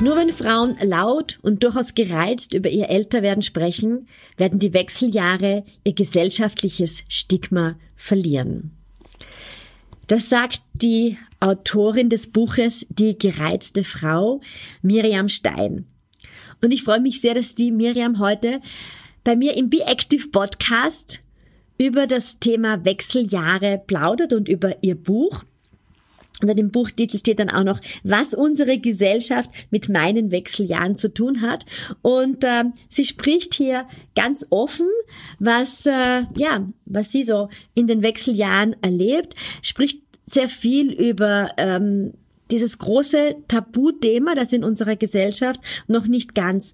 Nur wenn Frauen laut und durchaus gereizt über ihr Älterwerden sprechen, werden die Wechseljahre ihr gesellschaftliches Stigma verlieren. Das sagt die Autorin des Buches Die gereizte Frau, Miriam Stein. Und ich freue mich sehr, dass die Miriam heute bei mir im Be Active Podcast über das Thema Wechseljahre plaudert und über ihr Buch. Unter dem Buchtitel steht dann auch noch, was unsere Gesellschaft mit meinen Wechseljahren zu tun hat. Und äh, sie spricht hier ganz offen, was äh, ja, was sie so in den Wechseljahren erlebt, spricht sehr viel über ähm, dieses große Tabuthema, das in unserer Gesellschaft noch nicht ganz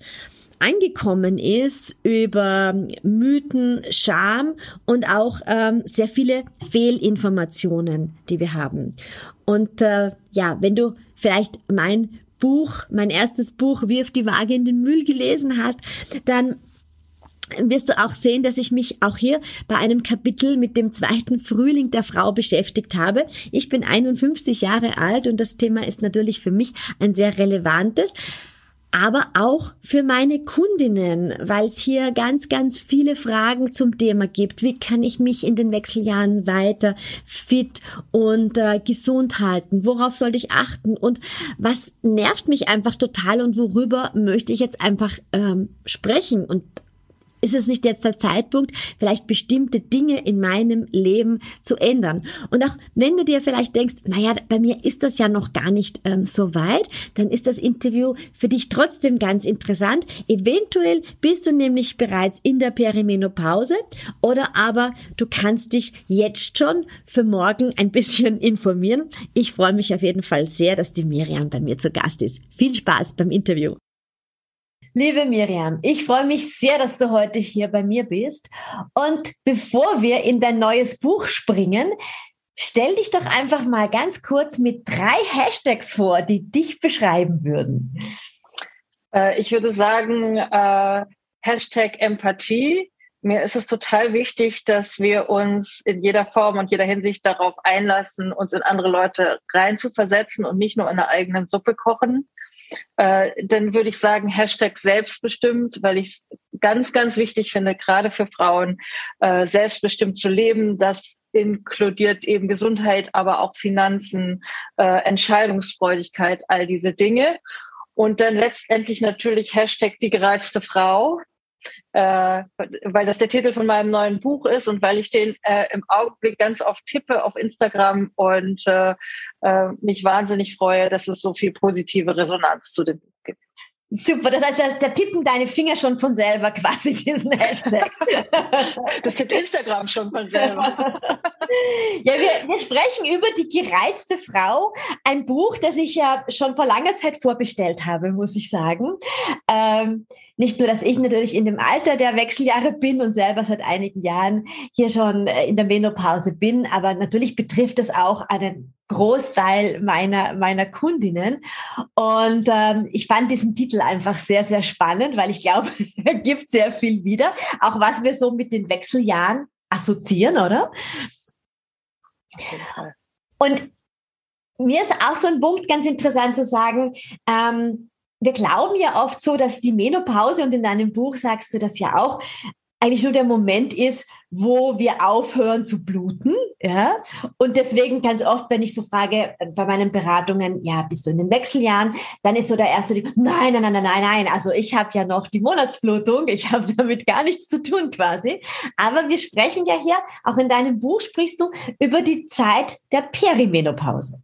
angekommen ist über Mythen, Scham und auch ähm, sehr viele Fehlinformationen, die wir haben. Und äh, ja, wenn du vielleicht mein Buch, mein erstes Buch, Wirf die Waage in den Müll gelesen hast, dann wirst du auch sehen, dass ich mich auch hier bei einem Kapitel mit dem zweiten Frühling der Frau beschäftigt habe. Ich bin 51 Jahre alt und das Thema ist natürlich für mich ein sehr relevantes aber auch für meine Kundinnen, weil es hier ganz, ganz viele Fragen zum Thema gibt. Wie kann ich mich in den Wechseljahren weiter fit und äh, gesund halten? Worauf sollte ich achten? Und was nervt mich einfach total und worüber möchte ich jetzt einfach ähm, sprechen? Und ist es nicht jetzt der Zeitpunkt, vielleicht bestimmte Dinge in meinem Leben zu ändern? Und auch wenn du dir vielleicht denkst, naja, bei mir ist das ja noch gar nicht ähm, so weit, dann ist das Interview für dich trotzdem ganz interessant. Eventuell bist du nämlich bereits in der Perimenopause oder aber du kannst dich jetzt schon für morgen ein bisschen informieren. Ich freue mich auf jeden Fall sehr, dass die Miriam bei mir zu Gast ist. Viel Spaß beim Interview. Liebe Miriam, ich freue mich sehr, dass du heute hier bei mir bist. Und bevor wir in dein neues Buch springen, stell dich doch einfach mal ganz kurz mit drei Hashtags vor, die dich beschreiben würden. Äh, ich würde sagen, äh, Hashtag Empathie. Mir ist es total wichtig, dass wir uns in jeder Form und jeder Hinsicht darauf einlassen, uns in andere Leute reinzuversetzen und nicht nur in der eigenen Suppe kochen äh, dann würde ich sagen Hashtag selbstbestimmt, weil ich es ganz, ganz wichtig finde, gerade für Frauen, äh, selbstbestimmt zu leben. Das inkludiert eben Gesundheit, aber auch Finanzen, äh, Entscheidungsfreudigkeit, all diese Dinge. Und dann letztendlich natürlich Hashtag die gereizte Frau, äh, weil das der Titel von meinem neuen Buch ist und weil ich den äh, im Augenblick ganz oft tippe auf Instagram und äh, äh, mich wahnsinnig freue, dass es so viel positive Resonanz zu dem Buch gibt. Super, das heißt, da, da, tippen deine Finger schon von selber quasi diesen Hashtag. Das tippt Instagram schon von selber. Ja, wir, wir sprechen über die gereizte Frau, ein Buch, das ich ja schon vor langer Zeit vorbestellt habe, muss ich sagen. Ähm, nicht nur, dass ich natürlich in dem Alter der Wechseljahre bin und selber seit einigen Jahren hier schon äh, in der Menopause bin, aber natürlich betrifft es auch einen Großteil meiner, meiner Kundinnen. Und ähm, ich fand diesen Titel einfach sehr, sehr spannend, weil ich glaube, er gibt sehr viel wieder, auch was wir so mit den Wechseljahren assoziieren, oder? Und mir ist auch so ein Punkt ganz interessant zu sagen, ähm, wir glauben ja oft so, dass die Menopause, und in deinem Buch sagst du das ja auch, eigentlich nur der Moment ist, wo wir aufhören zu bluten. Ja? Und deswegen ganz oft, wenn ich so frage äh, bei meinen Beratungen, ja, bist du in den Wechseljahren, dann ist so der erste, nein, nein, nein, nein, nein, nein. Also ich habe ja noch die Monatsblutung, ich habe damit gar nichts zu tun quasi. Aber wir sprechen ja hier, auch in deinem Buch sprichst du über die Zeit der Perimenopause.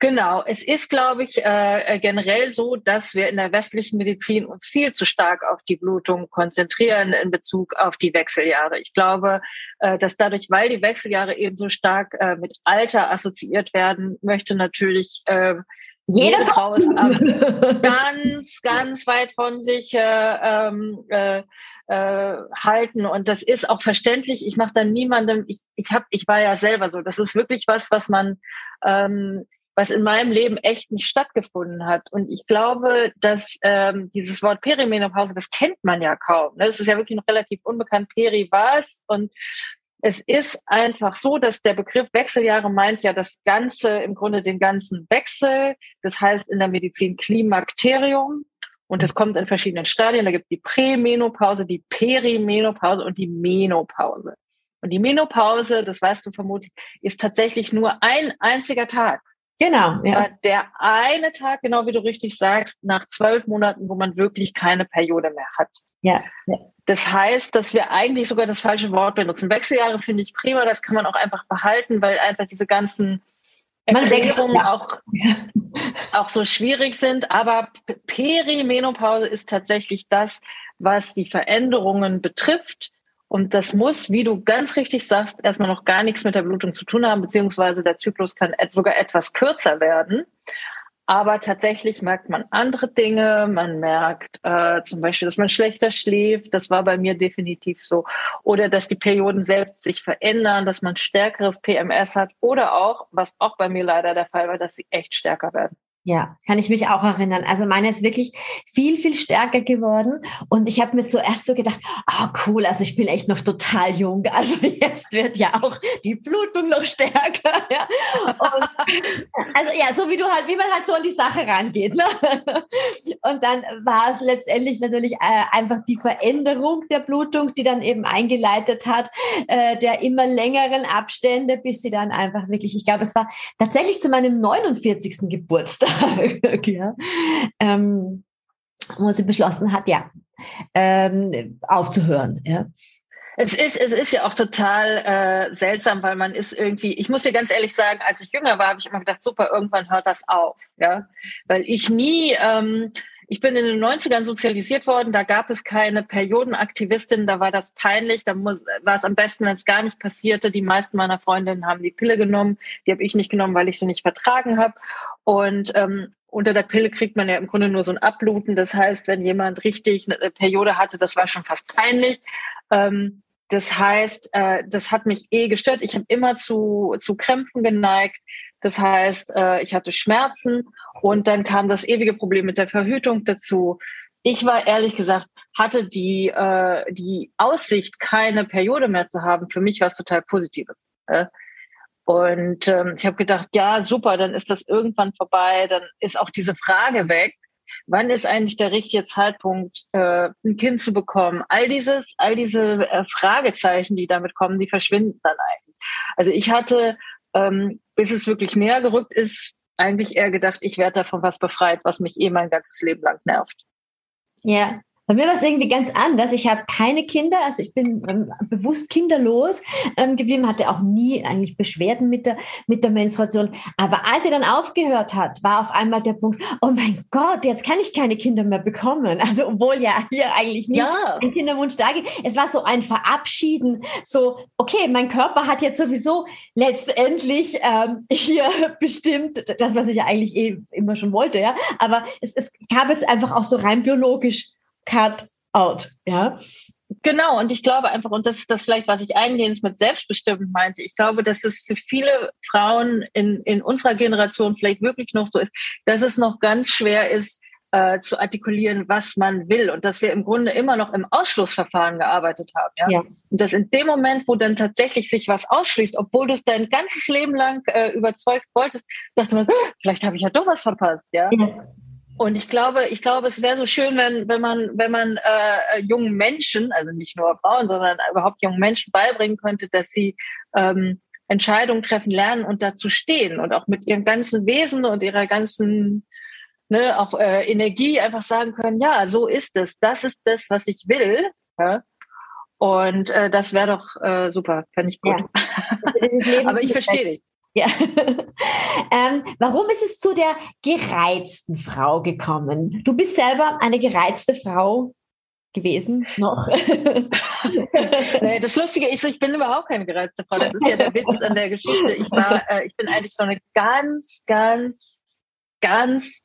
Genau, es ist, glaube ich, äh, generell so, dass wir in der westlichen Medizin uns viel zu stark auf die Blutung konzentrieren in Bezug auf die Wechseljahre. Ich glaube, äh, dass dadurch, weil die Wechseljahre eben so stark äh, mit Alter assoziiert werden, möchte natürlich äh, Jede, Jede Frau ist ganz, ganz weit von sich äh, ähm, äh, äh, halten und das ist auch verständlich. Ich mache dann niemandem. Ich ich habe ich war ja selber so. Das ist wirklich was, was man ähm, was in meinem Leben echt nicht stattgefunden hat. Und ich glaube, dass ähm, dieses Wort Perimenopause, das kennt man ja kaum. Ne? Das ist ja wirklich noch relativ unbekannt. Peri was und es ist einfach so, dass der Begriff Wechseljahre meint ja das Ganze, im Grunde den ganzen Wechsel. Das heißt in der Medizin Klimakterium. Und das kommt in verschiedenen Stadien. Da gibt es die Prämenopause, die Perimenopause und die Menopause. Und die Menopause, das weißt du vermutlich, ist tatsächlich nur ein einziger Tag. Genau. Ja. Der eine Tag, genau wie du richtig sagst, nach zwölf Monaten, wo man wirklich keine Periode mehr hat. Ja. ja. Das heißt, dass wir eigentlich sogar das falsche Wort benutzen. Wechseljahre finde ich prima, das kann man auch einfach behalten, weil einfach diese ganzen Erklärungen ja. auch, auch so schwierig sind. Aber Perimenopause ist tatsächlich das, was die Veränderungen betrifft und das muss, wie du ganz richtig sagst, erstmal noch gar nichts mit der Blutung zu tun haben, beziehungsweise der Zyklus kann sogar etwas kürzer werden. Aber tatsächlich merkt man andere Dinge. Man merkt äh, zum Beispiel, dass man schlechter schläft. Das war bei mir definitiv so. Oder dass die Perioden selbst sich verändern, dass man stärkeres PMS hat. Oder auch, was auch bei mir leider der Fall war, dass sie echt stärker werden. Ja, kann ich mich auch erinnern. Also meine ist wirklich viel, viel stärker geworden. Und ich habe mir zuerst so gedacht, oh, cool, also ich bin echt noch total jung. Also jetzt wird ja auch die Blutung noch stärker. Ja. Und, also ja, so wie du halt, wie man halt so an die Sache rangeht. Ne? Und dann war es letztendlich natürlich äh, einfach die Veränderung der Blutung, die dann eben eingeleitet hat, äh, der immer längeren Abstände, bis sie dann einfach wirklich, ich glaube, es war tatsächlich zu meinem 49. Geburtstag ja, ähm, wo sie beschlossen hat, ja, ähm, aufzuhören. Ja. Es ist, es ist ja auch total äh, seltsam, weil man ist irgendwie, ich muss dir ganz ehrlich sagen, als ich jünger war, habe ich immer gedacht, super, irgendwann hört das auf. Ja? Weil ich nie, ähm, ich bin in den 90ern sozialisiert worden, da gab es keine Periodenaktivistin, da war das peinlich, da muss, war es am besten, wenn es gar nicht passierte. Die meisten meiner Freundinnen haben die Pille genommen, die habe ich nicht genommen, weil ich sie nicht vertragen habe. Und ähm, unter der Pille kriegt man ja im Grunde nur so ein Abbluten. Das heißt, wenn jemand richtig eine Periode hatte, das war schon fast peinlich. Ähm, das heißt, äh, das hat mich eh gestört. Ich habe immer zu, zu Krämpfen geneigt. Das heißt, äh, ich hatte Schmerzen und dann kam das ewige Problem mit der Verhütung dazu. Ich war ehrlich gesagt, hatte die, äh, die Aussicht, keine Periode mehr zu haben, für mich was total Positives. Äh? Und ähm, ich habe gedacht, ja, super, dann ist das irgendwann vorbei, dann ist auch diese Frage weg. Wann ist eigentlich der richtige Zeitpunkt, äh, ein Kind zu bekommen? All dieses, all diese äh, Fragezeichen, die damit kommen, die verschwinden dann eigentlich. Also ich hatte, ähm, bis es wirklich näher gerückt ist, eigentlich eher gedacht, ich werde davon was befreit, was mich eh mein ganzes Leben lang nervt. Ja, bei mir war es irgendwie ganz anders. Ich habe keine Kinder, also ich bin ähm, bewusst kinderlos ähm, geblieben, hatte auch nie eigentlich Beschwerden mit der, mit der Menstruation. Aber als sie dann aufgehört hat, war auf einmal der Punkt, oh mein Gott, jetzt kann ich keine Kinder mehr bekommen. Also obwohl ja hier eigentlich nicht ja. ein Kinderwunsch da geht. Es war so ein Verabschieden, so, okay, mein Körper hat jetzt sowieso letztendlich ähm, hier bestimmt das, was ich ja eigentlich eh immer schon wollte, ja. Aber es, es gab jetzt einfach auch so rein biologisch cut out, ja. Genau, und ich glaube einfach, und das ist das vielleicht, was ich eingehend mit selbstbestimmt meinte, ich glaube, dass es für viele Frauen in, in unserer Generation vielleicht wirklich noch so ist, dass es noch ganz schwer ist, äh, zu artikulieren, was man will und dass wir im Grunde immer noch im Ausschlussverfahren gearbeitet haben. Ja? ja. Und dass in dem Moment, wo dann tatsächlich sich was ausschließt, obwohl du es dein ganzes Leben lang äh, überzeugt wolltest, dachte man, vielleicht habe ich ja doch was verpasst. Ja. ja. Und ich glaube, ich glaube, es wäre so schön, wenn, wenn man, wenn man äh, jungen Menschen, also nicht nur Frauen, sondern überhaupt jungen Menschen beibringen könnte, dass sie ähm, Entscheidungen treffen lernen und dazu stehen und auch mit ihrem ganzen Wesen und ihrer ganzen ne, auch äh, Energie einfach sagen können, ja, so ist es, das ist das, was ich will. Ja? Und äh, das wäre doch äh, super, fände ich gut. Ja. Aber ich verstehe dich. Ja. ähm, warum ist es zu der gereizten Frau gekommen? Du bist selber eine gereizte Frau gewesen noch. nee, das Lustige ist, ich bin überhaupt keine gereizte Frau. Das ist ja der Witz an der Geschichte. Ich war, äh, ich bin eigentlich so eine ganz, ganz ganz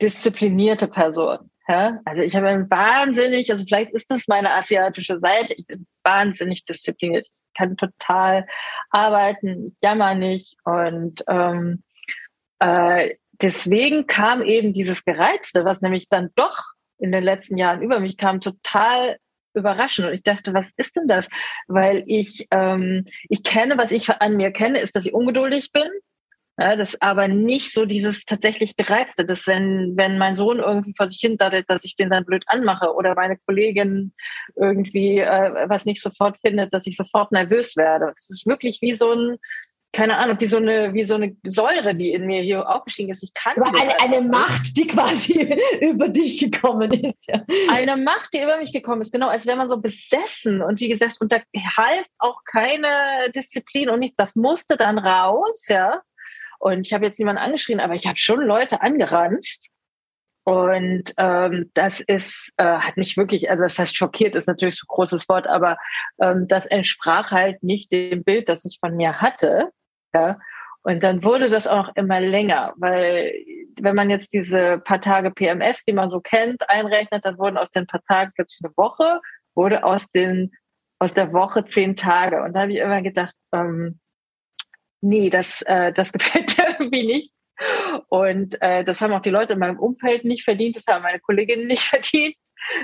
disziplinierte Person. Ja? Also ich habe ein wahnsinnig, also vielleicht ist das meine asiatische Seite, ich bin wahnsinnig diszipliniert. Ich kann total arbeiten, jammer nicht. Und ähm, äh, deswegen kam eben dieses Gereizte, was nämlich dann doch in den letzten Jahren über mich kam, total überraschend. Und ich dachte, was ist denn das? Weil ich, ähm, ich kenne, was ich an mir kenne, ist, dass ich ungeduldig bin. Ja, das aber nicht so dieses tatsächlich Gereizte, dass wenn, wenn mein Sohn irgendwie vor sich hin daddelt, dass ich den dann blöd anmache oder meine Kollegin irgendwie äh, was nicht sofort findet, dass ich sofort nervös werde. Es ist wirklich wie so ein, keine Ahnung, wie so eine, wie so eine Säure, die in mir hier aufgestiegen ist. Ich kann eine, eine Macht, die quasi über dich gekommen ist. Ja. Eine Macht, die über mich gekommen ist, genau, als wäre man so besessen. Und wie gesagt, und da half auch keine Disziplin und nichts. Das musste dann raus, ja. Und ich habe jetzt niemanden angeschrien, aber ich habe schon Leute angeranzt. Und ähm, das ist, äh, hat mich wirklich, also das heißt schockiert, ist natürlich so ein großes Wort, aber ähm, das entsprach halt nicht dem Bild, das ich von mir hatte. Ja. Und dann wurde das auch immer länger, weil wenn man jetzt diese paar Tage PMS, die man so kennt, einrechnet, dann wurden aus den paar Tagen plötzlich eine Woche, wurde aus den aus der Woche zehn Tage. Und da habe ich immer gedacht, ähm, nee, das, äh, das gefällt mir irgendwie nicht. Und äh, das haben auch die Leute in meinem Umfeld nicht verdient, das haben meine Kolleginnen nicht verdient,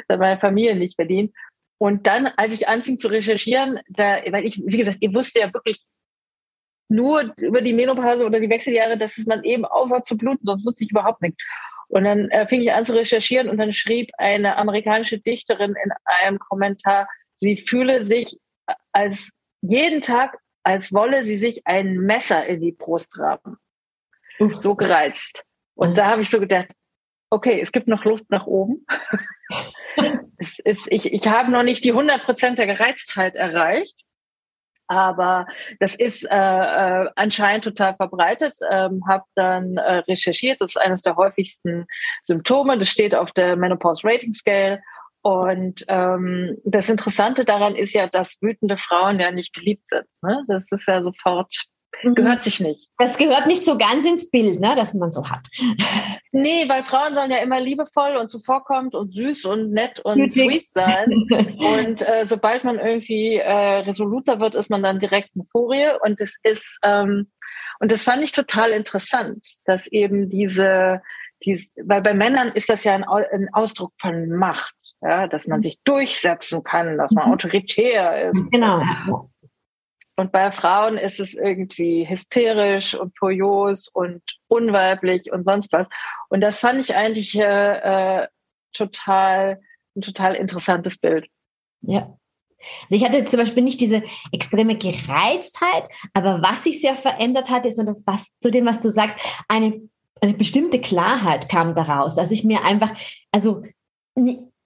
das hat meine Familie nicht verdient. Und dann, als ich anfing zu recherchieren, da, weil ich, wie gesagt, ihr wusste ja wirklich nur über die Menopause oder die Wechseljahre, dass man eben aufhört zu bluten, sonst wusste ich überhaupt nicht. Und dann äh, fing ich an zu recherchieren und dann schrieb eine amerikanische Dichterin in einem Kommentar, sie fühle sich als jeden Tag als wolle sie sich ein Messer in die Brust rammen. So gereizt. Und da habe ich so gedacht, okay, es gibt noch Luft nach oben. es ist, ich, ich habe noch nicht die 100 Prozent der Gereiztheit erreicht. Aber das ist äh, äh, anscheinend total verbreitet. Ähm, habe dann äh, recherchiert, das ist eines der häufigsten Symptome. Das steht auf der Menopause Rating Scale und ähm, das Interessante daran ist ja, dass wütende Frauen ja nicht geliebt sind. Ne? Das ist ja sofort, mhm. gehört sich nicht. Das gehört nicht so ganz ins Bild, ne, das man so hat. Nee, weil Frauen sollen ja immer liebevoll und zuvorkommend und süß und nett und Nötig. sweet sein. und äh, sobald man irgendwie äh, resoluter wird, ist man dann direkt in Furie. Und das ist, ähm, und das fand ich total interessant, dass eben diese dies, weil bei Männern ist das ja ein, ein, Ausdruck von Macht, ja, dass man mhm. sich durchsetzen kann, dass man mhm. autoritär ist. Genau. Und bei Frauen ist es irgendwie hysterisch und furios und unweiblich und sonst was. Und das fand ich eigentlich äh, äh, total, ein total interessantes Bild. Ja. Also ich hatte zum Beispiel nicht diese extreme Gereiztheit, aber was sich sehr verändert hat, ist, und das passt zu dem, was du sagst, eine eine bestimmte Klarheit kam daraus, dass ich mir einfach, also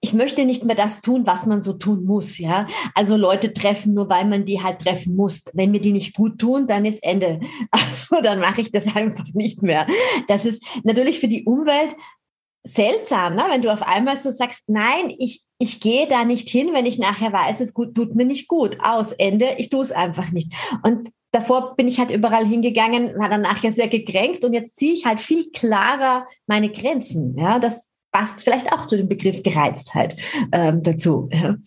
ich möchte nicht mehr das tun, was man so tun muss, ja. Also Leute treffen, nur weil man die halt treffen muss. Wenn mir die nicht gut tun, dann ist Ende. Also dann mache ich das einfach nicht mehr. Das ist natürlich für die Umwelt seltsam, ne? wenn du auf einmal so sagst, nein, ich, ich gehe da nicht hin, wenn ich nachher weiß, es gut, tut mir nicht gut. Aus, Ende, ich tue es einfach nicht. Und davor bin ich halt überall hingegangen, war dann nachher sehr gekränkt und jetzt ziehe ich halt viel klarer meine Grenzen. Ja, das passt vielleicht auch zu dem Begriff Gereiztheit ähm, dazu. Ja.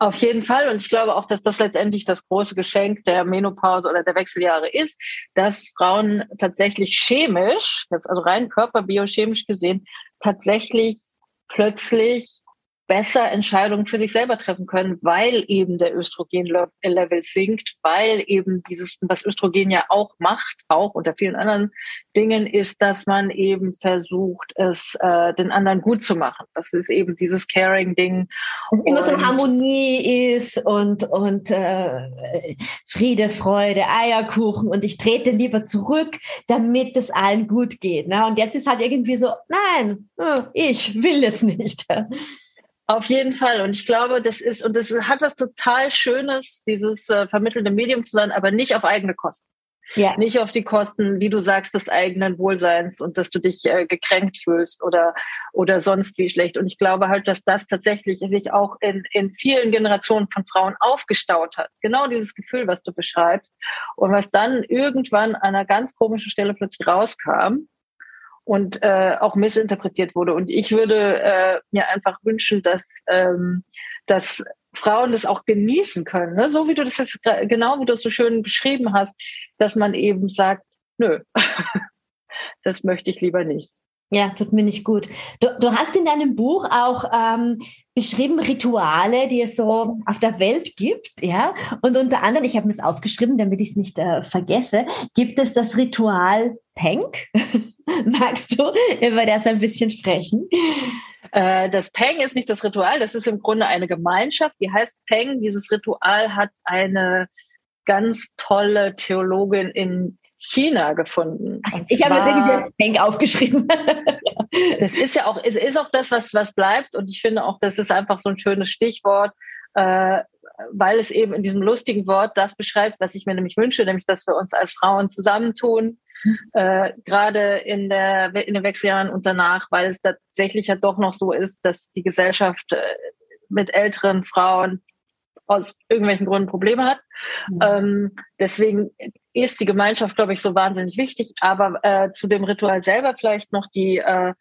Auf jeden Fall. Und ich glaube auch, dass das letztendlich das große Geschenk der Menopause oder der Wechseljahre ist, dass Frauen tatsächlich chemisch, also rein körperbiochemisch gesehen, tatsächlich plötzlich besser Entscheidungen für sich selber treffen können, weil eben der Östrogenlevel sinkt, weil eben dieses, was Östrogen ja auch macht, auch unter vielen anderen Dingen, ist, dass man eben versucht, es äh, den anderen gut zu machen. Das ist eben dieses Caring-Ding. Dass immer so Harmonie ist und, und äh, Friede, Freude, Eierkuchen und ich trete lieber zurück, damit es allen gut geht. Ne? Und jetzt ist halt irgendwie so, nein, äh, ich will jetzt nicht. Auf jeden Fall. Und ich glaube, das ist, und das hat was total Schönes, dieses äh, vermittelnde Medium zu sein, aber nicht auf eigene Kosten. Ja. Nicht auf die Kosten, wie du sagst, des eigenen Wohlseins und dass du dich äh, gekränkt fühlst oder, oder sonst wie schlecht. Und ich glaube halt, dass das tatsächlich sich auch in, in vielen Generationen von Frauen aufgestaut hat. Genau dieses Gefühl, was du beschreibst. Und was dann irgendwann an einer ganz komischen Stelle plötzlich rauskam und äh, auch missinterpretiert wurde. Und ich würde äh, mir einfach wünschen, dass, ähm, dass Frauen das auch genießen können, ne? so wie du das jetzt genau wie du es so schön beschrieben hast, dass man eben sagt, nö, das möchte ich lieber nicht. Ja, tut mir nicht gut. Du, du hast in deinem Buch auch ähm, beschrieben Rituale, die es so auf der Welt gibt, ja. Und unter anderem, ich habe mir es aufgeschrieben, damit ich es nicht äh, vergesse, gibt es das Ritual Penk. Magst du über das ein bisschen sprechen? Äh, das Peng ist nicht das Ritual, das ist im Grunde eine Gemeinschaft, die heißt Peng. Dieses Ritual hat eine ganz tolle Theologin in China gefunden. Und ich habe mir das Peng aufgeschrieben. das ist ja auch, es ist auch das, was, was bleibt. Und ich finde auch, das ist einfach so ein schönes Stichwort, äh, weil es eben in diesem lustigen Wort das beschreibt, was ich mir nämlich wünsche, nämlich, dass wir uns als Frauen zusammentun, mhm. äh, gerade in, der, in den Wechseljahren und danach, weil es tatsächlich ja doch noch so ist, dass die Gesellschaft äh, mit älteren Frauen aus irgendwelchen Gründen Probleme hat. Mhm. Ähm, deswegen ist die Gemeinschaft, glaube ich, so wahnsinnig wichtig. Aber äh, zu dem Ritual selber vielleicht noch die äh,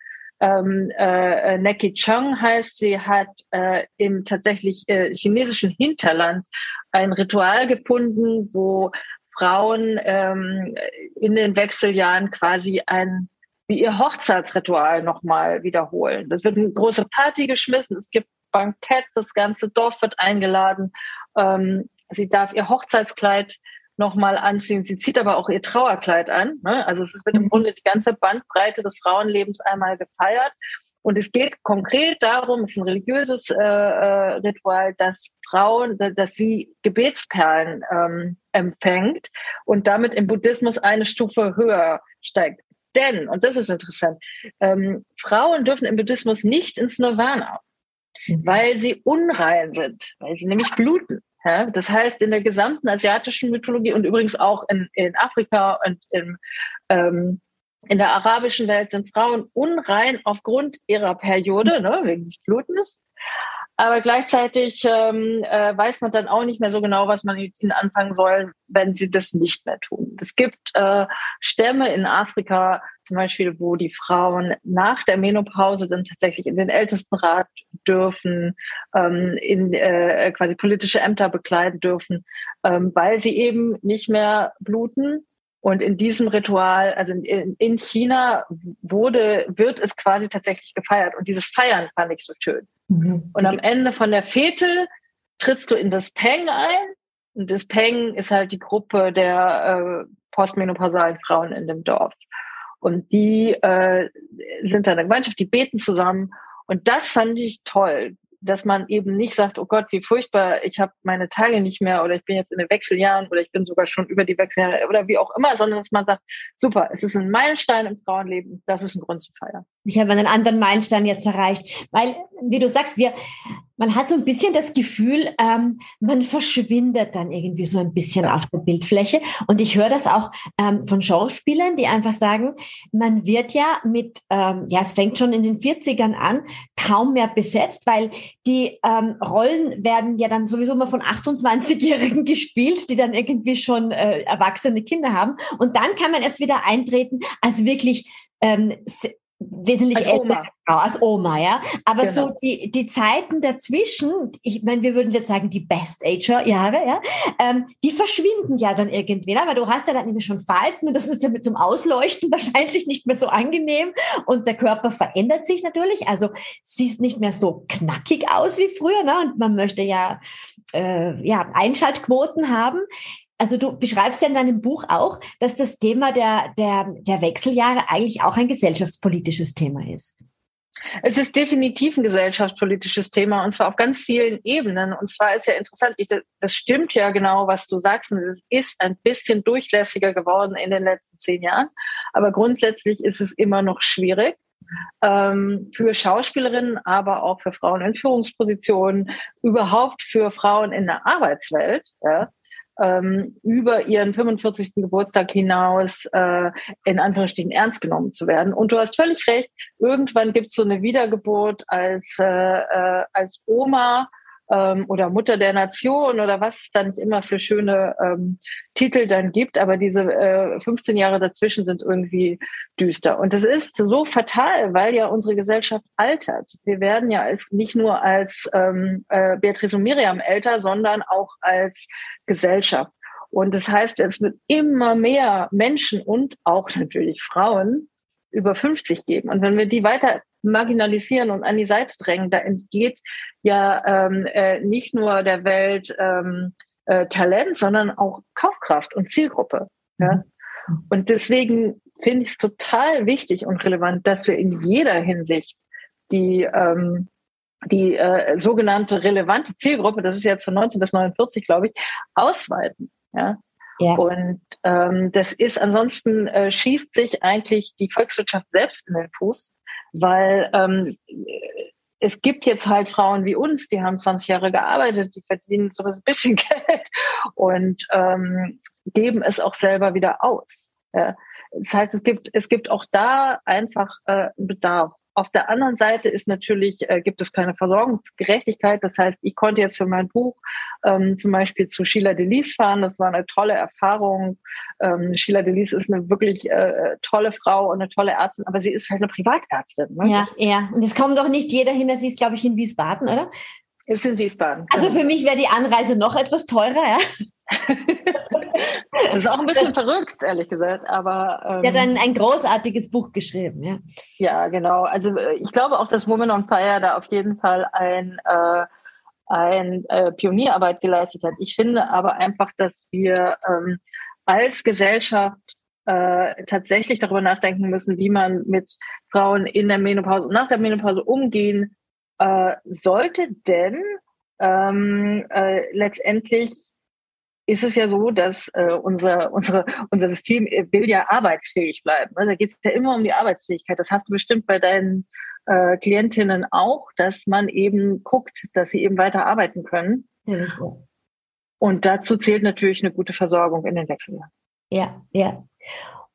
ähm, äh, Neki Chong heißt, sie hat äh, im tatsächlich äh, chinesischen Hinterland ein Ritual gefunden, wo Frauen ähm, in den Wechseljahren quasi ein wie ihr Hochzeitsritual nochmal wiederholen. Das wird eine große Party geschmissen. Es gibt Bankett, das ganze Dorf wird eingeladen. Ähm, sie darf ihr Hochzeitskleid nochmal anziehen. Sie zieht aber auch ihr Trauerkleid an. Ne? Also es wird im mhm. Grunde die ganze Bandbreite des Frauenlebens einmal gefeiert. Und es geht konkret darum, es ist ein religiöses äh, äh, Ritual, dass Frauen, dass sie Gebetsperlen ähm, empfängt und damit im Buddhismus eine Stufe höher steigt. Denn, und das ist interessant, ähm, Frauen dürfen im Buddhismus nicht ins Nirvana. Mhm. weil sie unrein sind, weil sie nämlich bluten. Ja? Das heißt, in der gesamten asiatischen Mythologie und übrigens auch in, in Afrika und in, ähm, in der arabischen Welt sind Frauen unrein aufgrund ihrer Periode, ne, wegen des Blutens. Aber gleichzeitig ähm, äh, weiß man dann auch nicht mehr so genau, was man mit ihnen anfangen soll, wenn sie das nicht mehr tun. Es gibt äh, Stämme in Afrika, zum Beispiel, wo die Frauen nach der Menopause dann tatsächlich in den Ältestenrat dürfen, ähm, in äh, quasi politische Ämter bekleiden dürfen, ähm, weil sie eben nicht mehr bluten. Und in diesem Ritual, also in, in China, wurde, wird es quasi tatsächlich gefeiert. Und dieses Feiern fand ich so schön. Mhm. Und am Ende von der Fete trittst du in das Peng ein. Und das Peng ist halt die Gruppe der äh, postmenopausalen Frauen in dem Dorf. Und die äh, sind dann eine Gemeinschaft, die beten zusammen. Und das fand ich toll dass man eben nicht sagt, oh Gott, wie furchtbar, ich habe meine Tage nicht mehr oder ich bin jetzt in den Wechseljahren oder ich bin sogar schon über die Wechseljahre oder wie auch immer, sondern dass man sagt, super, es ist ein Meilenstein im Frauenleben, das ist ein Grund zu feiern. Ich habe einen anderen Meilenstein jetzt erreicht, weil, wie du sagst, wir, man hat so ein bisschen das Gefühl, ähm, man verschwindet dann irgendwie so ein bisschen auf der Bildfläche. Und ich höre das auch ähm, von Schauspielern, die einfach sagen, man wird ja mit, ähm, ja, es fängt schon in den 40ern an, kaum mehr besetzt, weil die ähm, Rollen werden ja dann sowieso immer von 28-Jährigen gespielt, die dann irgendwie schon äh, erwachsene Kinder haben. Und dann kann man erst wieder eintreten als wirklich ähm, wesentlich als älter Frau, als Oma, ja. Aber genau. so die, die Zeiten dazwischen, ich meine, wir würden jetzt sagen, die Best-Ager-Jahre, ja, ähm, die verschwinden ja dann irgendwie, aber du hast ja dann nämlich schon Falten und das ist ja mit zum Ausleuchten wahrscheinlich nicht mehr so angenehm und der Körper verändert sich natürlich, also siehst nicht mehr so knackig aus wie früher, ne? Und man möchte ja, äh, ja Einschaltquoten haben also du beschreibst ja in deinem Buch auch, dass das Thema der, der, der Wechseljahre eigentlich auch ein gesellschaftspolitisches Thema ist. Es ist definitiv ein gesellschaftspolitisches Thema und zwar auf ganz vielen Ebenen. Und zwar ist ja interessant, das stimmt ja genau, was du sagst. Und es ist ein bisschen durchlässiger geworden in den letzten zehn Jahren. Aber grundsätzlich ist es immer noch schwierig. Ähm, für Schauspielerinnen, aber auch für Frauen in Führungspositionen, überhaupt für Frauen in der Arbeitswelt. Ja, ähm, über ihren 45. Geburtstag hinaus äh, in Anführungsstrichen ernst genommen zu werden. Und du hast völlig recht, irgendwann gibt es so eine Wiedergeburt als, äh, äh, als Oma ähm, oder Mutter der Nation oder was es da nicht immer für schöne ähm, Titel dann gibt. Aber diese äh, 15 Jahre dazwischen sind irgendwie düster. Und das ist so fatal, weil ja unsere Gesellschaft altert. Wir werden ja als nicht nur als ähm, äh, Beatrice und Miriam älter, sondern auch als Gesellschaft. Und das heißt, es wird immer mehr Menschen und auch natürlich Frauen über 50 geben. Und wenn wir die weiter marginalisieren und an die Seite drängen, da entgeht ja ähm, äh, nicht nur der Welt ähm, äh, Talent, sondern auch Kaufkraft und Zielgruppe. Ja? Mhm. Und deswegen finde ich es total wichtig und relevant, dass wir in jeder Hinsicht die ähm, die äh, sogenannte relevante Zielgruppe, das ist jetzt von 19 bis 49, glaube ich, ausweiten. Ja? Ja. Und ähm, das ist ansonsten äh, schießt sich eigentlich die Volkswirtschaft selbst in den Fuß, weil ähm, es gibt jetzt halt Frauen wie uns, die haben 20 Jahre gearbeitet, die verdienen so ein bisschen Geld und ähm, geben es auch selber wieder aus. Ja. Das heißt, es gibt, es gibt auch da einfach äh, Bedarf. Auf der anderen Seite ist natürlich, äh, gibt es keine Versorgungsgerechtigkeit. Das heißt, ich konnte jetzt für mein Buch ähm, zum Beispiel zu Sheila Delis fahren. Das war eine tolle Erfahrung. Ähm, Sheila Delis ist eine wirklich äh, tolle Frau und eine tolle Ärztin, aber sie ist halt eine Privatärztin. Ne? Ja, ja. Und es kommt doch nicht jeder hin. Sie ist, glaube ich, in Wiesbaden, oder? Ist in Wiesbaden. Also für mich wäre die Anreise noch etwas teurer, ja. das ist auch ein bisschen verrückt, ehrlich gesagt. Aber ähm, er hat ein, ein großartiges Buch geschrieben, ja. Ja, genau. Also äh, ich glaube auch, dass Woman on Fire da auf jeden Fall ein äh, ein äh, Pionierarbeit geleistet hat. Ich finde aber einfach, dass wir ähm, als Gesellschaft äh, tatsächlich darüber nachdenken müssen, wie man mit Frauen in der Menopause und nach der Menopause umgehen äh, sollte. Denn ähm, äh, letztendlich ist es ja so, dass äh, unser, unsere, unser System will ja arbeitsfähig bleiben. Also da geht es ja immer um die Arbeitsfähigkeit. Das hast du bestimmt bei deinen äh, Klientinnen auch, dass man eben guckt, dass sie eben weiter arbeiten können. Ja, Und dazu zählt natürlich eine gute Versorgung in den Wechseljahren. Ja, ja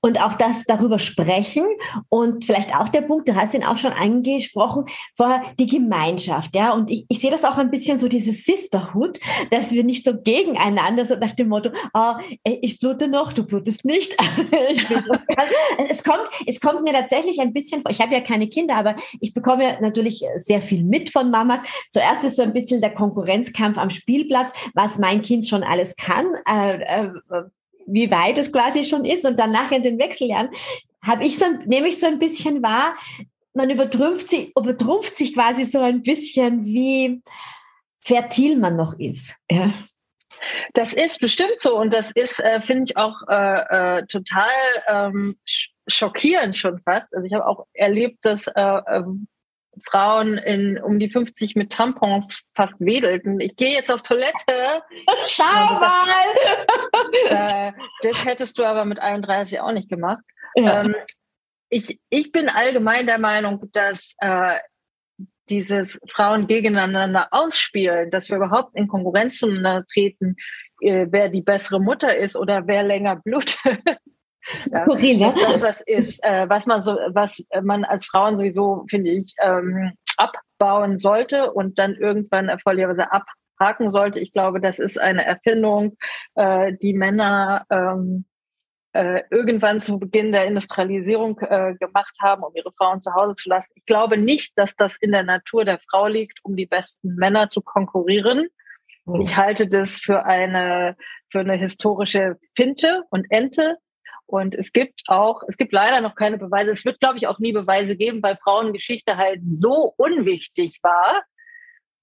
und auch das darüber sprechen und vielleicht auch der Punkt, du hast ihn auch schon angesprochen, vorher die Gemeinschaft, ja, und ich, ich sehe das auch ein bisschen so dieses Sisterhood, dass wir nicht so gegeneinander so nach dem Motto, oh, ich blute noch, du blutest nicht. es kommt, es kommt mir tatsächlich ein bisschen vor. Ich habe ja keine Kinder, aber ich bekomme natürlich sehr viel mit von Mamas. Zuerst ist so ein bisschen der Konkurrenzkampf am Spielplatz, was mein Kind schon alles kann. Äh, äh, wie weit es quasi schon ist und dann nachher in den Wechseljahren, habe ich so, nehme ich so ein bisschen wahr, man übertrumpft sich, übertrumpft sich quasi so ein bisschen, wie fertil man noch ist. Ja. Das ist bestimmt so und das ist, äh, finde ich, auch äh, äh, total ähm, schockierend schon fast. Also ich habe auch erlebt, dass äh, ähm, Frauen in um die 50 mit Tampons fast wedelten. Ich gehe jetzt auf Toilette. Schau also das, mal! Äh, das hättest du aber mit 31 auch nicht gemacht. Ja. Ähm, ich, ich bin allgemein der Meinung, dass äh, dieses Frauen gegeneinander ausspielen, dass wir überhaupt in Konkurrenz zueinander treten, äh, wer die bessere Mutter ist oder wer länger blutet. Das ist skurril, ja. Das, das was ist, äh, was man so, was man als Frauen sowieso, finde ich, ähm, abbauen sollte und dann irgendwann erfolgreicherweise abhaken sollte. Ich glaube, das ist eine Erfindung, äh, die Männer ähm, äh, irgendwann zu Beginn der Industrialisierung äh, gemacht haben, um ihre Frauen zu Hause zu lassen. Ich glaube nicht, dass das in der Natur der Frau liegt, um die besten Männer zu konkurrieren. Mhm. Ich halte das für eine, für eine historische Finte und Ente, und es gibt auch, es gibt leider noch keine Beweise. Es wird, glaube ich, auch nie Beweise geben, weil Frauengeschichte halt so unwichtig war,